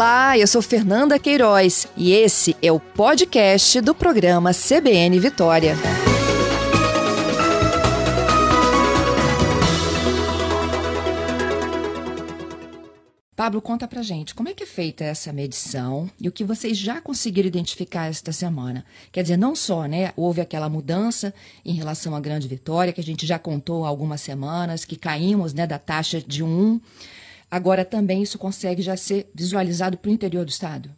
Olá, eu sou Fernanda Queiroz e esse é o podcast do programa CBN Vitória. Pablo, conta pra gente, como é que é feita essa medição e o que vocês já conseguiram identificar esta semana? Quer dizer, não só, né, houve aquela mudança em relação à Grande Vitória, que a gente já contou há algumas semanas, que caímos, né, da taxa de 1, agora também isso consegue já ser visualizado para o interior do estado?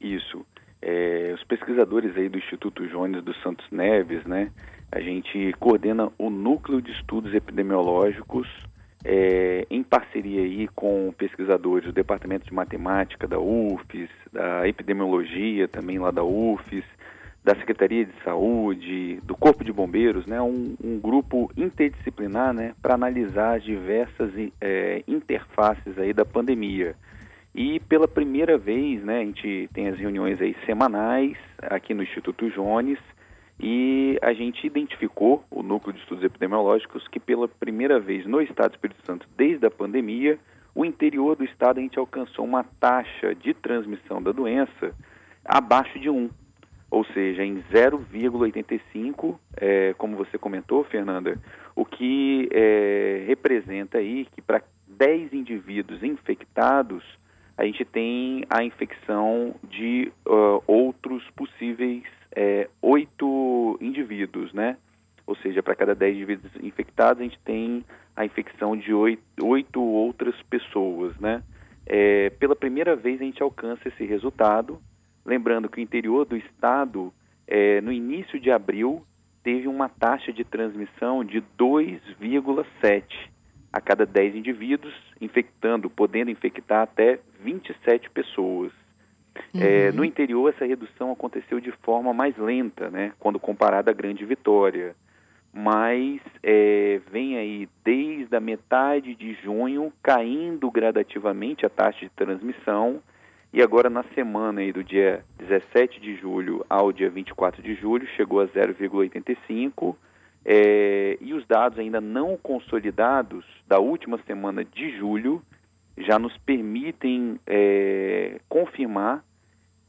Isso. É, os pesquisadores aí do Instituto Jones dos Santos Neves, né, a gente coordena o Núcleo de Estudos Epidemiológicos é, em parceria aí com pesquisadores do Departamento de Matemática da UFES, da Epidemiologia também lá da UFES, da Secretaria de Saúde, do Corpo de Bombeiros, né, um, um grupo interdisciplinar né, para analisar as diversas é, interfaces aí da pandemia. E pela primeira vez, né, a gente tem as reuniões aí semanais aqui no Instituto Jones, e a gente identificou, o Núcleo de Estudos Epidemiológicos, que pela primeira vez no Estado do Espírito Santo, desde a pandemia, o interior do estado a gente alcançou uma taxa de transmissão da doença abaixo de 1, ou seja, em 0,85, é, como você comentou, Fernanda, o que é, representa aí que para 10 indivíduos infectados, a gente tem a infecção de uh, outros possíveis é, oito indivíduos, né? Ou seja, para cada dez indivíduos infectados, a gente tem a infecção de oito, oito outras pessoas, né? É, pela primeira vez a gente alcança esse resultado, lembrando que o interior do estado, é, no início de abril, teve uma taxa de transmissão de 2,7 a cada 10 indivíduos, infectando, podendo infectar até 27 pessoas. É, uhum. É, no interior, essa redução aconteceu de forma mais lenta, né, quando comparada à Grande Vitória. Mas é, vem aí desde a metade de junho caindo gradativamente a taxa de transmissão. E agora, na semana aí do dia 17 de julho ao dia 24 de julho, chegou a 0,85. É, e os dados ainda não consolidados da última semana de julho já nos permitem é, confirmar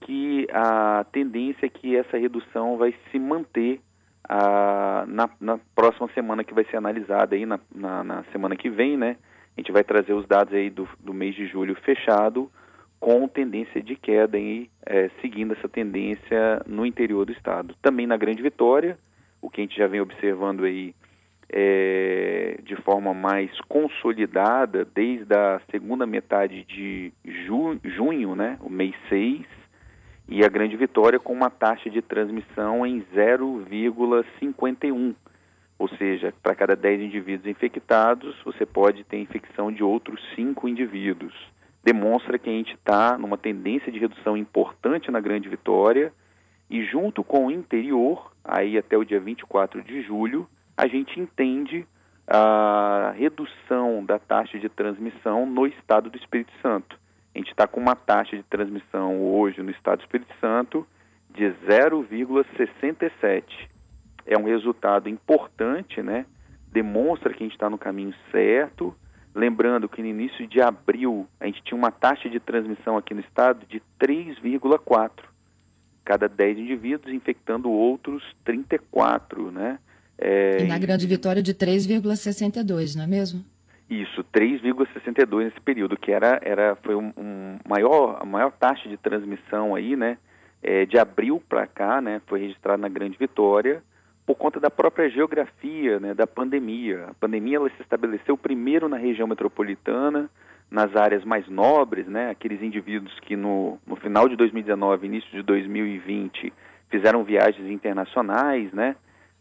que a tendência é que essa redução vai se manter a, na, na, próxima semana que vai ser analisada aí na, na, na, semana que vem, né? A gente vai trazer os dados aí do, do mês de julho fechado com tendência de queda aí, é, seguindo essa tendência no interior do estado. Também na Grande Vitória, o que a gente já vem observando aí é, de forma mais consolidada desde a segunda metade de ju junho, né, o mês 6, e a Grande Vitória com uma taxa de transmissão em 0,51. Ou seja, para cada 10 indivíduos infectados, você pode ter infecção de outros 5 indivíduos. Demonstra que a gente está numa tendência de redução importante na Grande Vitória e junto com o interior, aí até o dia 24 de julho, a gente entende a redução da taxa de transmissão no estado do Espírito Santo. A gente está com uma taxa de transmissão hoje no estado do Espírito Santo de 0,67. É um resultado importante, né? Demonstra que a gente está no caminho certo. Lembrando que no início de abril a gente tinha uma taxa de transmissão aqui no estado de 3,4. Cada 10 indivíduos infectando outros 34, né? É, e na Grande Vitória de 3,62, não é mesmo? Isso, 3,62 nesse período, que era, era foi um, um, maior, a maior taxa de transmissão aí, né? É, de abril para cá, né? Foi registrada na Grande Vitória por conta da própria geografia, né? Da pandemia. A pandemia ela se estabeleceu primeiro na região metropolitana, nas áreas mais nobres, né? Aqueles indivíduos que no, no final de 2019, início de 2020 fizeram viagens internacionais, né?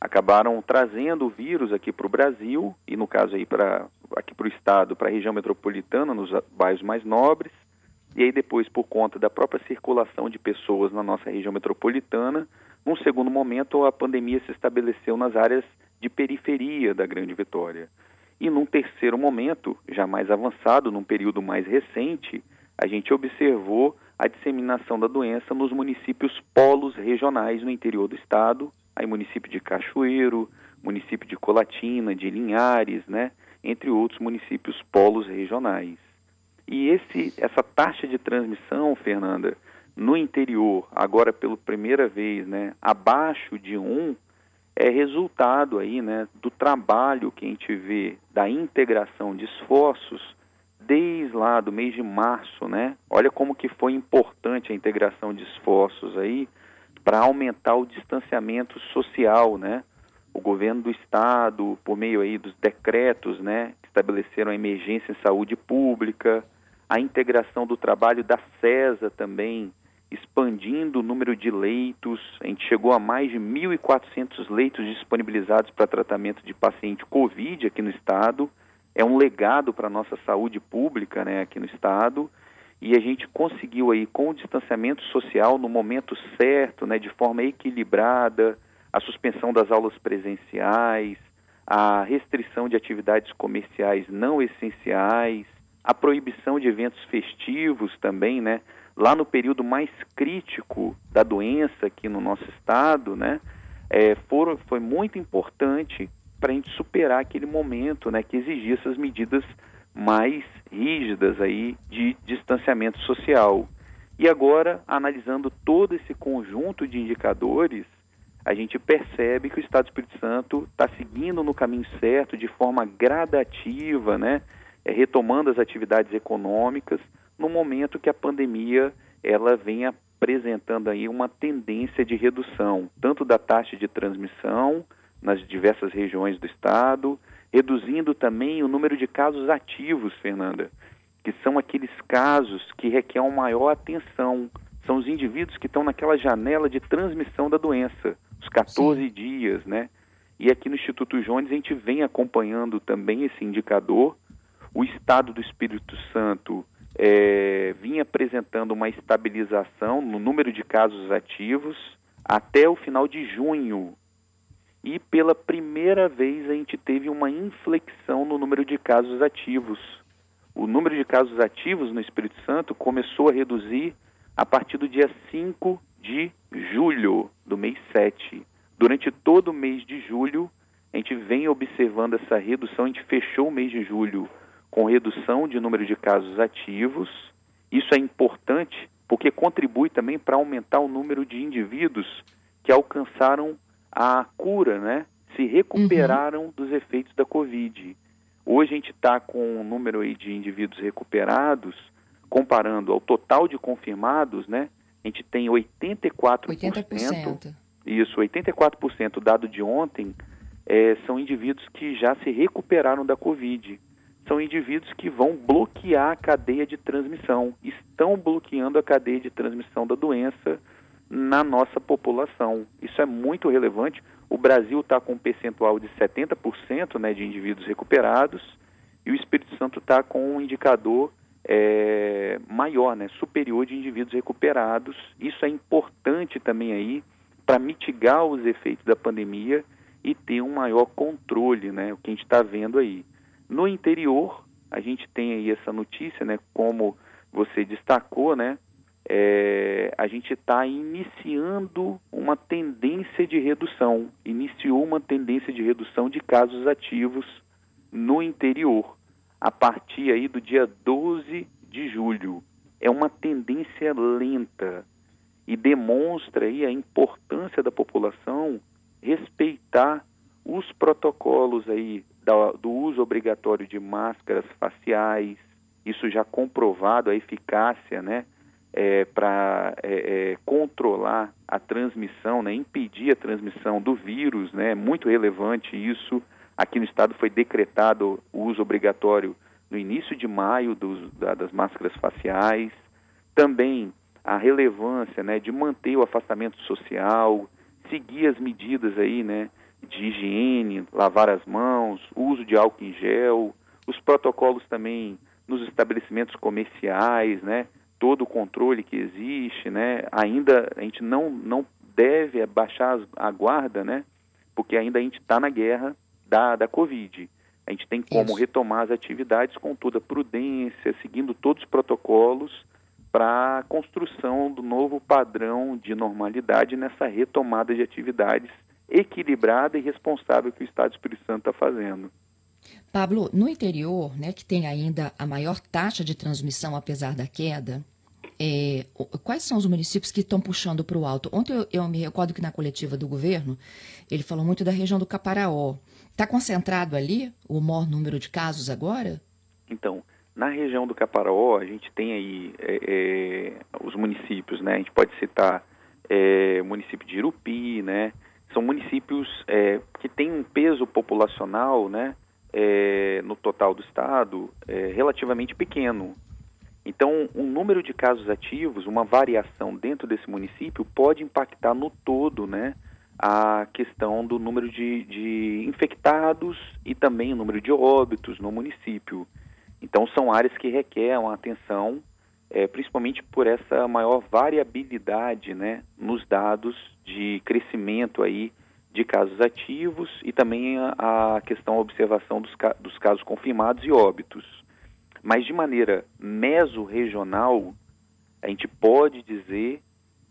acabaram trazendo o vírus aqui para o Brasil e no caso aí para aqui para o estado, para a região metropolitana, nos bairros mais nobres e aí depois por conta da própria circulação de pessoas na nossa região metropolitana, num segundo momento a pandemia se estabeleceu nas áreas de periferia da Grande Vitória. E num terceiro momento, já mais avançado, num período mais recente, a gente observou a disseminação da doença nos municípios polos regionais no interior do estado aí município de Cachoeiro, município de Colatina, de Linhares, né, entre outros municípios polos regionais. E esse, essa taxa de transmissão, Fernanda, no interior, agora pela primeira vez, né, abaixo de 1, é resultado aí, né, do trabalho que a gente vê da integração de esforços desde lá do mês de março, né? Olha como que foi importante a integração de esforços aí para aumentar o distanciamento social, né? O governo do estado, por meio aí dos decretos, né, estabeleceram a emergência em saúde pública, a integração do trabalho da CESA também, expandindo o número de leitos. A gente chegou a mais de 1.400 leitos disponibilizados para tratamento de paciente Covid aqui no estado. É um legado para a nossa saúde pública né, aqui no estado. E a gente conseguiu aí, com o distanciamento social, no momento certo, né, de forma equilibrada, a suspensão das aulas presenciais, a restrição de atividades comerciais não essenciais, a proibição de eventos festivos também, né? Lá no período mais crítico da doença aqui no nosso estado, né, é, foram, foi muito importante para a gente superar aquele momento, né, que exigia essas medidas mais rígidas aí de distanciamento social. E agora, analisando todo esse conjunto de indicadores, a gente percebe que o Estado do Espírito Santo está seguindo no caminho certo, de forma gradativa, né, é, retomando as atividades econômicas, no momento que a pandemia ela vem apresentando aí uma tendência de redução, tanto da taxa de transmissão nas diversas regiões do estado, reduzindo também o número de casos ativos, Fernanda, que são aqueles casos que requerem maior atenção, são os indivíduos que estão naquela janela de transmissão da doença, os 14 Sim. dias, né? E aqui no Instituto Jones a gente vem acompanhando também esse indicador. O estado do Espírito Santo é, vinha apresentando uma estabilização no número de casos ativos até o final de junho. E pela primeira vez a gente teve uma inflexão no número de casos ativos. O número de casos ativos no Espírito Santo começou a reduzir a partir do dia 5 de julho do mês 7. Durante todo o mês de julho, a gente vem observando essa redução, a gente fechou o mês de julho com redução de número de casos ativos. Isso é importante porque contribui também para aumentar o número de indivíduos que alcançaram a cura, né? Se recuperaram uhum. dos efeitos da Covid. Hoje a gente está com um número aí de indivíduos recuperados, comparando ao total de confirmados, né? A gente tem 84%. 80%. Isso, 84% dado de ontem é, são indivíduos que já se recuperaram da Covid são indivíduos que vão bloquear a cadeia de transmissão, estão bloqueando a cadeia de transmissão da doença na nossa população. Isso é muito relevante. O Brasil está com um percentual de 70% né, de indivíduos recuperados e o Espírito Santo está com um indicador é, maior, né, superior de indivíduos recuperados. Isso é importante também aí para mitigar os efeitos da pandemia e ter um maior controle, né, o que a gente está vendo aí. No interior, a gente tem aí essa notícia, né, como você destacou, né, é, a gente está iniciando uma tendência de redução, iniciou uma tendência de redução de casos ativos no interior, a partir aí do dia 12 de julho. É uma tendência lenta e demonstra aí a importância da população respeitar os protocolos aí do uso obrigatório de máscaras faciais, isso já comprovado a eficácia, né, é, para é, é, controlar a transmissão, né, impedir a transmissão do vírus, né, é muito relevante isso. Aqui no estado foi decretado o uso obrigatório no início de maio dos, da, das máscaras faciais. Também a relevância, né, de manter o afastamento social, seguir as medidas aí, né, de higiene, lavar as mãos, uso de álcool em gel, os protocolos também nos estabelecimentos comerciais, né? Todo o controle que existe, né? Ainda a gente não, não deve abaixar a guarda, né? Porque ainda a gente está na guerra da, da Covid. A gente tem como Isso. retomar as atividades com toda prudência, seguindo todos os protocolos para a construção do novo padrão de normalidade nessa retomada de atividades equilibrada e responsável que o Estado do Espírito Santo está fazendo. Pablo, no interior, né, que tem ainda a maior taxa de transmissão apesar da queda, é, quais são os municípios que estão puxando para o alto? Ontem eu, eu, me recordo que na coletiva do governo ele falou muito da região do Caparaó. Está concentrado ali o maior número de casos agora? Então, na região do Caparaó, a gente tem aí é, é, os municípios, né? A gente pode citar é, o município de Irupi, né? São municípios é, que têm um peso populacional, né? É, no total do estado, é, relativamente pequeno. Então, um número de casos ativos, uma variação dentro desse município pode impactar no todo, né? A questão do número de, de infectados e também o número de óbitos no município. Então, são áreas que requerem atenção, é, principalmente por essa maior variabilidade né, nos dados de crescimento aí de casos ativos e também a, a questão da observação dos, dos casos confirmados e óbitos. Mas de maneira mesorregional, a gente pode dizer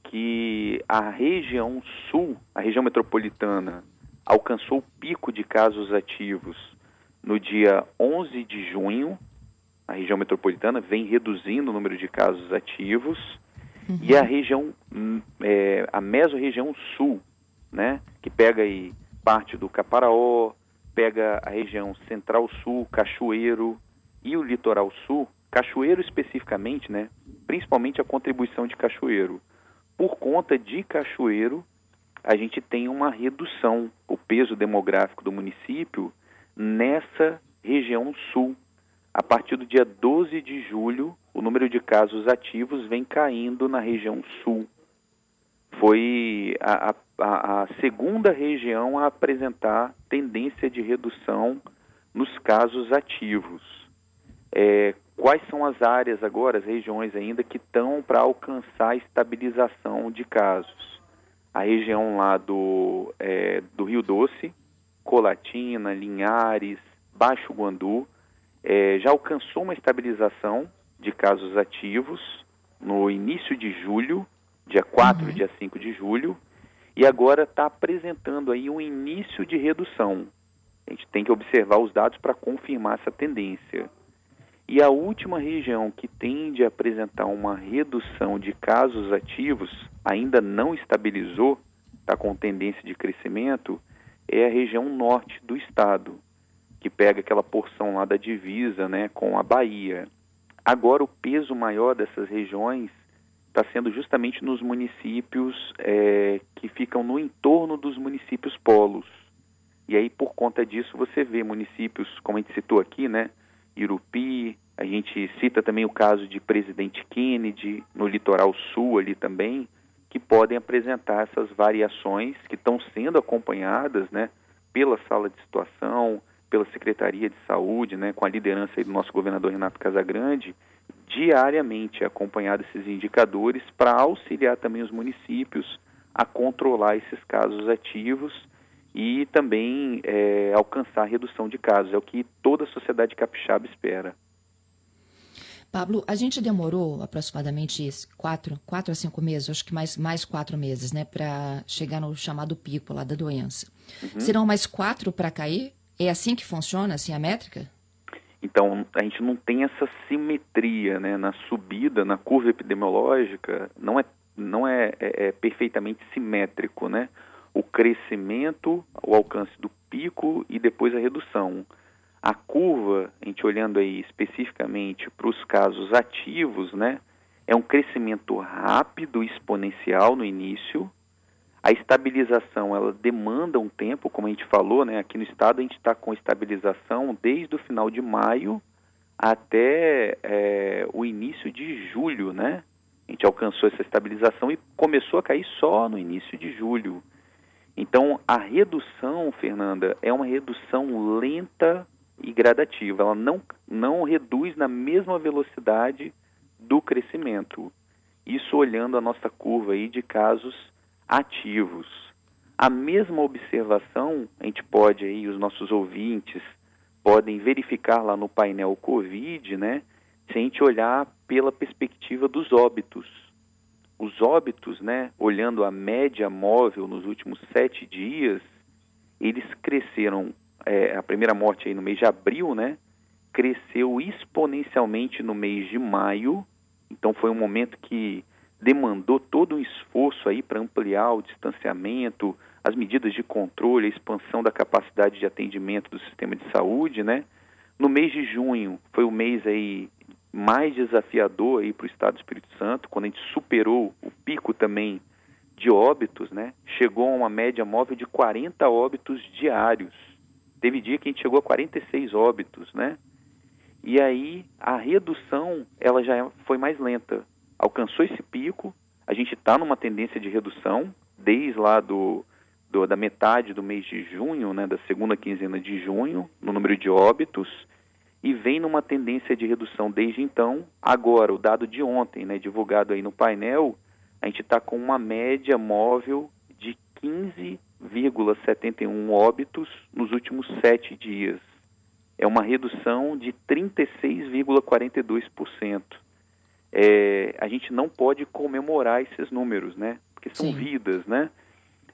que a região sul, a região metropolitana, alcançou o pico de casos ativos no dia 11 de junho. A região metropolitana vem reduzindo o número de casos ativos. Uhum. E a região, hum, é, a mesorregião sul, né, que pega aí parte do Caparaó, pega a região central-sul, Cachoeiro, e o litoral sul, Cachoeiro especificamente, né, principalmente a contribuição de Cachoeiro. Por conta de Cachoeiro, a gente tem uma redução, o peso demográfico do município nessa região sul. A partir do dia 12 de julho, o número de casos ativos vem caindo na região sul. Foi a, a, a segunda região a apresentar tendência de redução nos casos ativos. É, quais são as áreas agora, as regiões ainda que estão para alcançar a estabilização de casos? A região lá do, é, do Rio Doce, Colatina, Linhares, Baixo Guandu, é, já alcançou uma estabilização de casos ativos no início de julho, dia 4 uhum. dia 5 de julho, e agora está apresentando aí um início de redução. A gente tem que observar os dados para confirmar essa tendência. E a última região que tende a apresentar uma redução de casos ativos, ainda não estabilizou, está com tendência de crescimento, é a região norte do estado, que pega aquela porção lá da divisa né, com a Bahia. Agora, o peso maior dessas regiões está sendo justamente nos municípios é, que ficam no entorno dos municípios polos. E aí, por conta disso, você vê municípios, como a gente citou aqui, né? Irupi, a gente cita também o caso de Presidente Kennedy, no litoral sul ali também, que podem apresentar essas variações que estão sendo acompanhadas né, pela sala de situação, pela Secretaria de Saúde, né, com a liderança do nosso governador Renato Casagrande, diariamente acompanhar esses indicadores para auxiliar também os municípios a controlar esses casos ativos e também é, alcançar a redução de casos. É o que toda a sociedade capixaba espera. Pablo, a gente demorou aproximadamente quatro, quatro a cinco meses, acho que mais, mais quatro meses, né, para chegar no chamado pico lá da doença. Uhum. Serão mais quatro para cair? É assim que funciona, assim, a métrica? Então, a gente não tem essa simetria, né, na subida, na curva epidemiológica, não é, não é, é, é perfeitamente simétrico, né? o crescimento, o alcance do pico e depois a redução. A curva, a gente olhando aí especificamente para os casos ativos, né, é um crescimento rápido, exponencial no início. A estabilização, ela demanda um tempo, como a gente falou, né, aqui no estado a gente está com estabilização desde o final de maio até é, o início de julho, né? A gente alcançou essa estabilização e começou a cair só no início de julho. Então, a redução, Fernanda, é uma redução lenta e gradativa. Ela não, não reduz na mesma velocidade do crescimento. Isso olhando a nossa curva aí de casos ativos. A mesma observação, a gente pode aí, os nossos ouvintes podem verificar lá no painel COVID, né? Se a gente olhar pela perspectiva dos óbitos os óbitos, né, olhando a média móvel nos últimos sete dias, eles cresceram é, a primeira morte aí no mês de abril, né? Cresceu exponencialmente no mês de maio. Então foi um momento que demandou todo um esforço aí para ampliar o distanciamento, as medidas de controle, a expansão da capacidade de atendimento do sistema de saúde, né? No mês de junho foi o mês aí mais desafiador aí para o Estado do Espírito Santo, quando a gente superou o pico também de óbitos, né? Chegou a uma média móvel de 40 óbitos diários. Teve dia que a gente chegou a 46 óbitos, né? E aí a redução ela já foi mais lenta. Alcançou esse pico, a gente está numa tendência de redução desde lá do, do, da metade do mês de junho, né, da segunda quinzena de junho, no número de óbitos, e vem numa tendência de redução desde então. Agora, o dado de ontem, né, divulgado aí no painel, a gente está com uma média móvel de 15,71 óbitos nos últimos sete dias. É uma redução de 36,42%. É, a gente não pode comemorar esses números, né? Porque são Sim. vidas, né?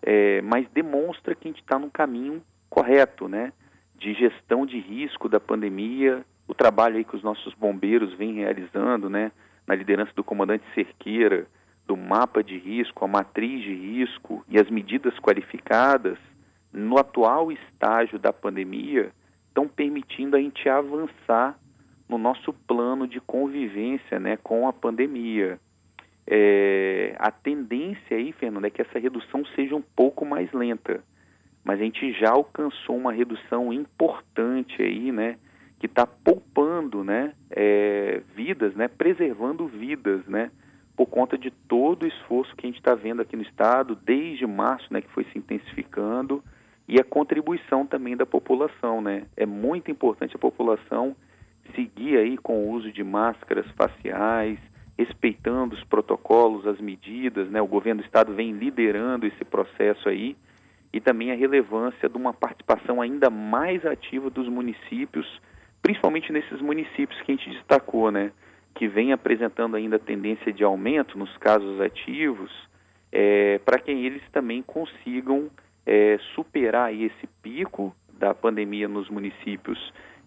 É, mas demonstra que a gente está no caminho correto, né? De gestão de risco da pandemia, o trabalho aí que os nossos bombeiros vêm realizando, né? Na liderança do comandante Cerqueira, do mapa de risco, a matriz de risco e as medidas qualificadas, no atual estágio da pandemia, estão permitindo a gente avançar no nosso plano de convivência né, com a pandemia. É, a tendência aí, Fernando, é que essa redução seja um pouco mais lenta, mas a gente já alcançou uma redução importante aí, né, que está poupando, né, é, vidas, né, preservando vidas, né, por conta de todo o esforço que a gente está vendo aqui no estado desde março, né, que foi se intensificando e a contribuição também da população, né, é muito importante a população seguir aí com o uso de máscaras faciais, respeitando os protocolos, as medidas, né? O governo do estado vem liderando esse processo aí e também a relevância de uma participação ainda mais ativa dos municípios, principalmente nesses municípios que a gente destacou, né? Que vem apresentando ainda tendência de aumento nos casos ativos, é, para que eles também consigam é, superar esse pico da pandemia nos municípios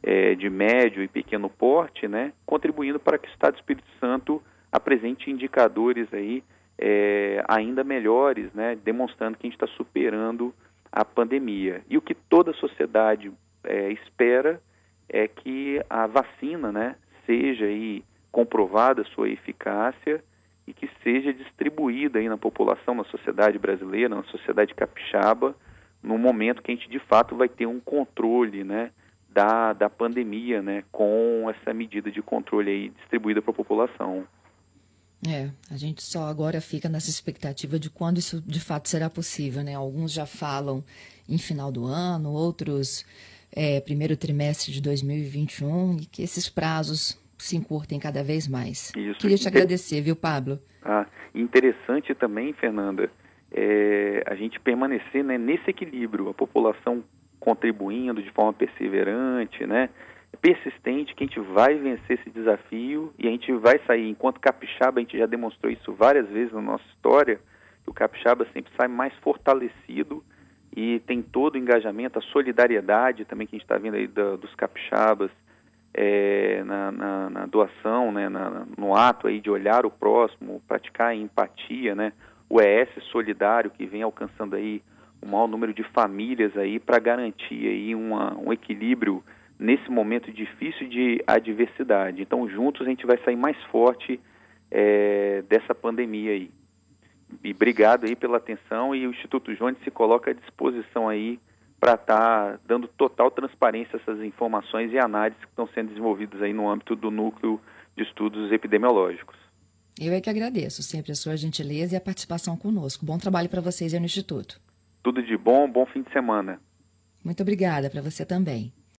é, de médio e pequeno porte, né, contribuindo para que o Estado do Espírito Santo apresente indicadores aí é, ainda melhores, né, demonstrando que a gente está superando a pandemia. E o que toda a sociedade é, espera é que a vacina, né, seja aí comprovada sua eficácia e que seja distribuída aí na população, na sociedade brasileira, na sociedade capixaba, no momento que a gente de fato vai ter um controle, né, da, da pandemia, né, com essa medida de controle aí distribuída para a população. É, a gente só agora fica nessa expectativa de quando isso de fato será possível, né? Alguns já falam em final do ano, outros é, primeiro trimestre de 2021 e que esses prazos se encurtem cada vez mais. Isso. Queria te agradecer, viu, Pablo? Ah, interessante também, Fernanda, é, a gente permanecer né, nesse equilíbrio, a população contribuindo de forma perseverante, né? persistente, que a gente vai vencer esse desafio e a gente vai sair. Enquanto capixaba, a gente já demonstrou isso várias vezes na nossa história, que o capixaba sempre sai mais fortalecido e tem todo o engajamento, a solidariedade também que a gente está vendo aí da, dos capixabas é, na, na, na, doação, né, na, no ato aí de olhar o próximo, praticar a empatia, né, o ES solidário que vem alcançando aí um maior número de famílias aí para garantir aí uma, um equilíbrio nesse momento difícil de adversidade. Então, juntos a gente vai sair mais forte é, dessa pandemia aí. E obrigado aí pela atenção e o Instituto Jones se coloca à disposição aí para estar tá dando total transparência a essas informações e análises que estão sendo desenvolvidas aí no âmbito do núcleo de estudos epidemiológicos. Eu é que agradeço sempre a sua gentileza e a participação conosco. Bom trabalho para vocês aí no Instituto. Tudo de bom, bom fim de semana. Muito obrigada para você também.